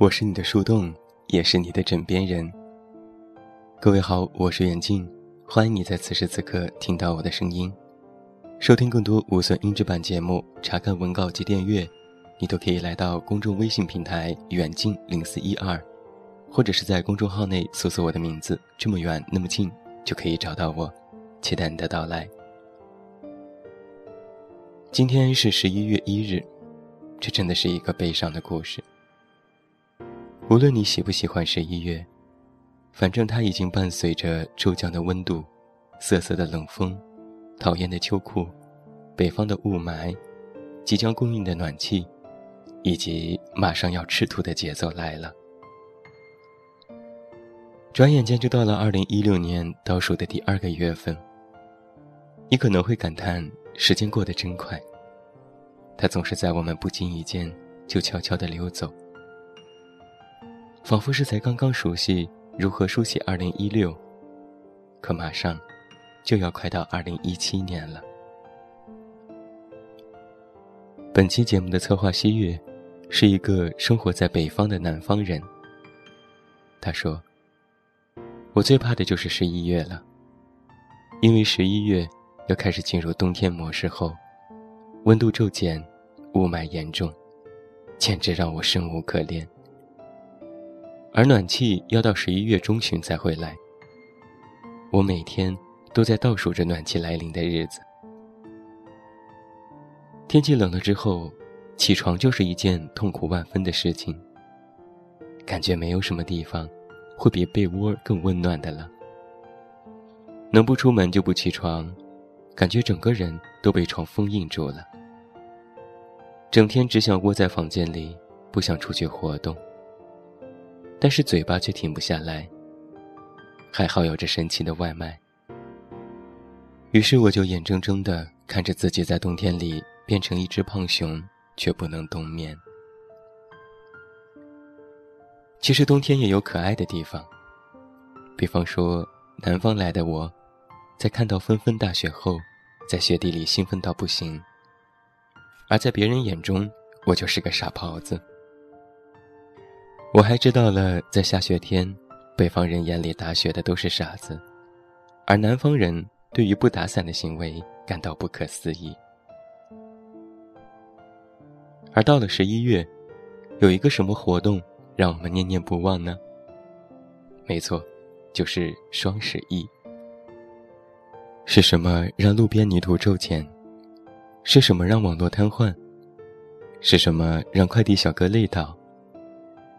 我是你的树洞，也是你的枕边人。各位好，我是远近，欢迎你在此时此刻听到我的声音。收听更多无损音质版节目，查看文稿及订阅，你都可以来到公众微信平台“远近零四一二”，或者是在公众号内搜索我的名字“这么远那么近”，就可以找到我。期待你的到来。今天是十一月一日，这真的是一个悲伤的故事。无论你喜不喜欢十一月，反正它已经伴随着骤降的温度、瑟瑟的冷风、讨厌的秋裤、北方的雾霾、即将供应的暖气，以及马上要吃土的节奏来了。转眼间就到了二零一六年倒数的第二个月份。你可能会感叹时间过得真快，它总是在我们不经意间就悄悄地溜走。仿佛是才刚刚熟悉如何书写2016，可马上就要快到2017年了。本期节目的策划西月，是一个生活在北方的南方人。他说：“我最怕的就是十一月了，因为十一月要开始进入冬天模式后，温度骤减，雾霾严重，简直让我生无可恋。”而暖气要到十一月中旬才会来。我每天都在倒数着暖气来临的日子。天气冷了之后，起床就是一件痛苦万分的事情。感觉没有什么地方会比被窝更温暖的了。能不出门就不起床，感觉整个人都被床封印住了。整天只想窝在房间里，不想出去活动。但是嘴巴却停不下来。还好有着神奇的外卖。于是我就眼睁睁地看着自己在冬天里变成一只胖熊，却不能冬眠。其实冬天也有可爱的地方，比方说南方来的我，在看到纷纷大雪后，在雪地里兴奋到不行。而在别人眼中，我就是个傻狍子。我还知道了，在下雪天，北方人眼里打雪的都是傻子，而南方人对于不打伞的行为感到不可思议。而到了十一月，有一个什么活动让我们念念不忘呢？没错，就是双十一。是什么让路边泥土骤减？是什么让网络瘫痪？是什么让快递小哥累倒？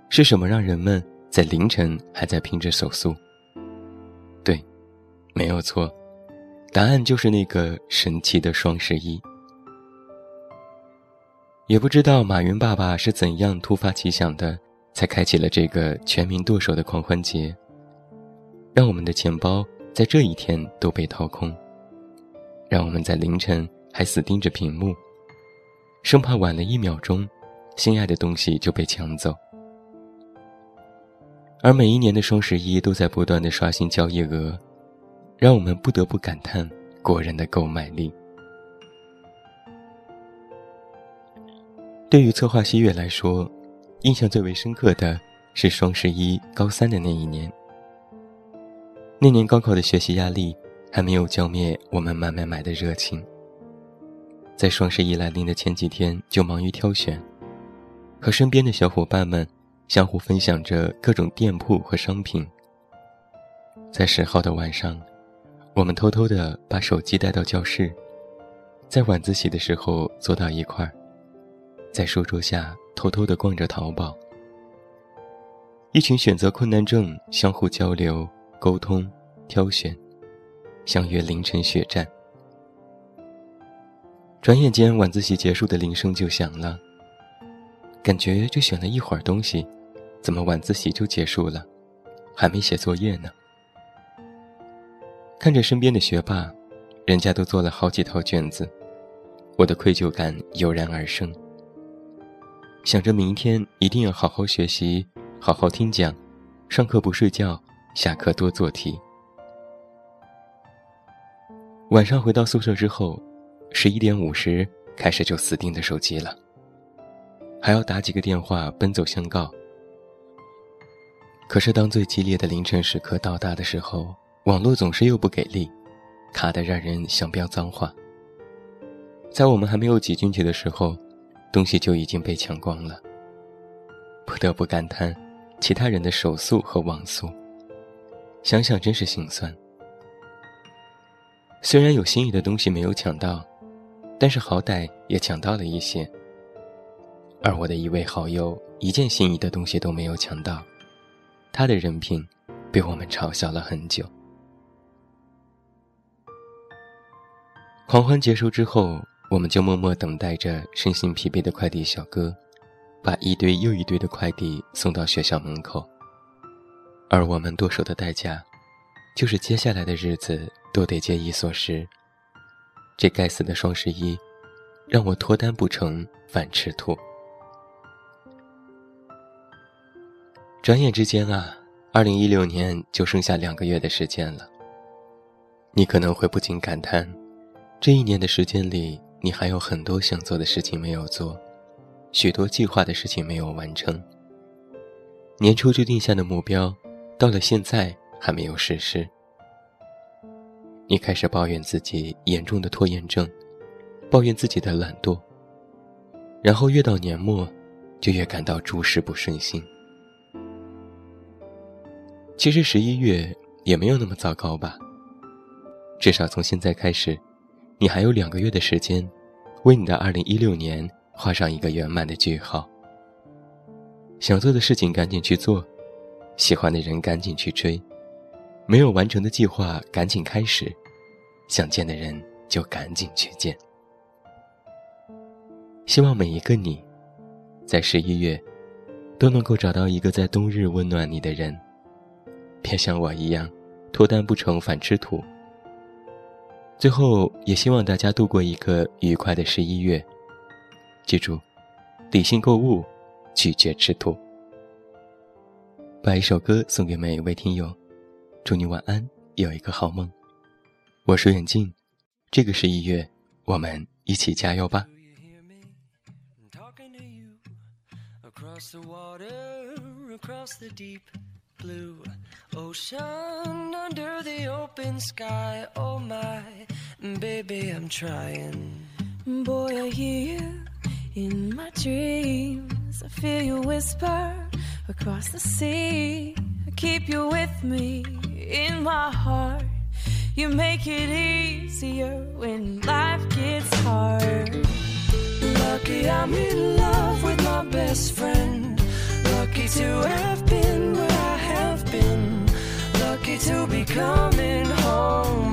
是什么让人们在凌晨还在拼着手速？对，没有错，答案就是那个神奇的双十一。也不知道马云爸爸是怎样突发奇想的，才开启了这个全民剁手的狂欢节，让我们的钱包在这一天都被掏空，让我们在凌晨还死盯着屏幕，生怕晚了一秒钟，心爱的东西就被抢走。而每一年的双十一都在不断的刷新交易额，让我们不得不感叹国人的购买力。对于策划西月来说，印象最为深刻的是双十一高三的那一年。那年高考的学习压力还没有浇灭我们买买买的热情，在双十一来临的前几天就忙于挑选，和身边的小伙伴们。相互分享着各种店铺和商品。在十号的晚上，我们偷偷的把手机带到教室，在晚自习的时候坐到一块儿，在书桌下偷偷的逛着淘宝。一群选择困难症，相互交流、沟通、挑选，相约凌晨血战。转眼间，晚自习结束的铃声就响了。感觉就选了一会儿东西。怎么晚自习就结束了，还没写作业呢？看着身边的学霸，人家都做了好几套卷子，我的愧疚感油然而生。想着明天一定要好好学习，好好听讲，上课不睡觉，下课多做题。晚上回到宿舍之后，十一点五十开始就死盯着手机了，还要打几个电话奔走相告。可是当最激烈的凌晨时刻到达的时候，网络总是又不给力，卡得让人想飙脏话。在我们还没有挤进去的时候，东西就已经被抢光了。不得不感叹，其他人的手速和网速，想想真是心酸。虽然有心仪的东西没有抢到，但是好歹也抢到了一些。而我的一位好友，一件心仪的东西都没有抢到，他的人品被我们嘲笑了很久。狂欢结束之后。我们就默默等待着身心疲惫的快递小哥，把一堆又一堆的快递送到学校门口。而我们剁手的代价，就是接下来的日子都得节衣缩食。这该死的双十一，让我脱单不成反吃土。转眼之间啊，二零一六年就剩下两个月的时间了。你可能会不禁感叹，这一年的时间里。你还有很多想做的事情没有做，许多计划的事情没有完成。年初就定下的目标，到了现在还没有实施。你开始抱怨自己严重的拖延症，抱怨自己的懒惰。然后越到年末，就越感到诸事不顺心。其实十一月也没有那么糟糕吧？至少从现在开始。你还有两个月的时间，为你的二零一六年画上一个圆满的句号。想做的事情赶紧去做，喜欢的人赶紧去追，没有完成的计划赶紧开始，想见的人就赶紧去见。希望每一个你，在十一月，都能够找到一个在冬日温暖你的人，别像我一样，脱单不成反吃土。最后，也希望大家度过一个愉快的十一月。记住，理性购物，拒绝吃土。把一首歌送给每一位听友，祝你晚安，有一个好梦。我是远近，这个十一月，我们一起加油吧。blue ocean under the open sky. Oh my, baby, I'm trying. Boy, I hear you in my dreams. I feel you whisper across the sea. I keep you with me in my heart. You make it easier when life gets hard. Lucky I'm in love with my best friend. Lucky to have been where I have been lucky to be coming home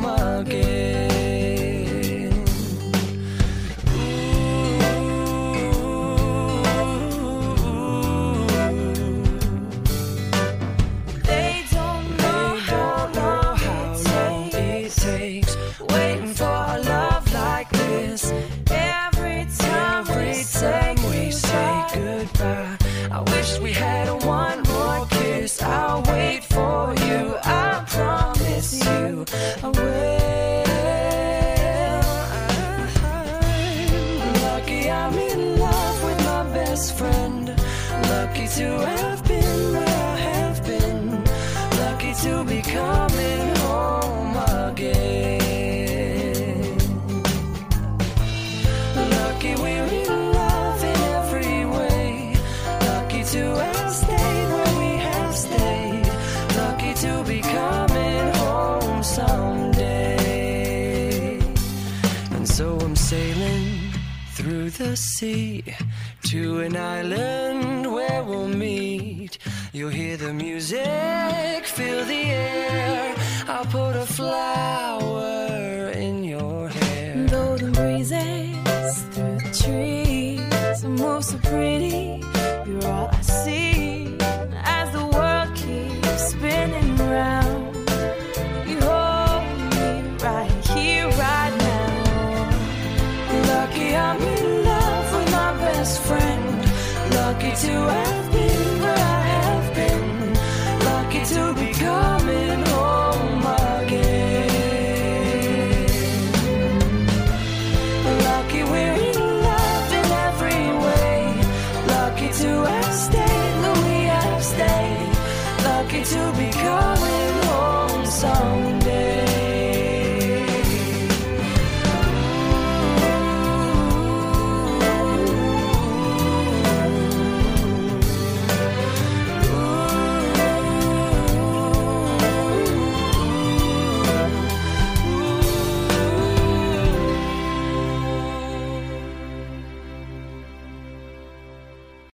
the sea to an island where we'll meet. You'll hear the music, feel the air. I'll put a flower in your hair. Though the breezes through the trees move so pretty, you're all I see to earth.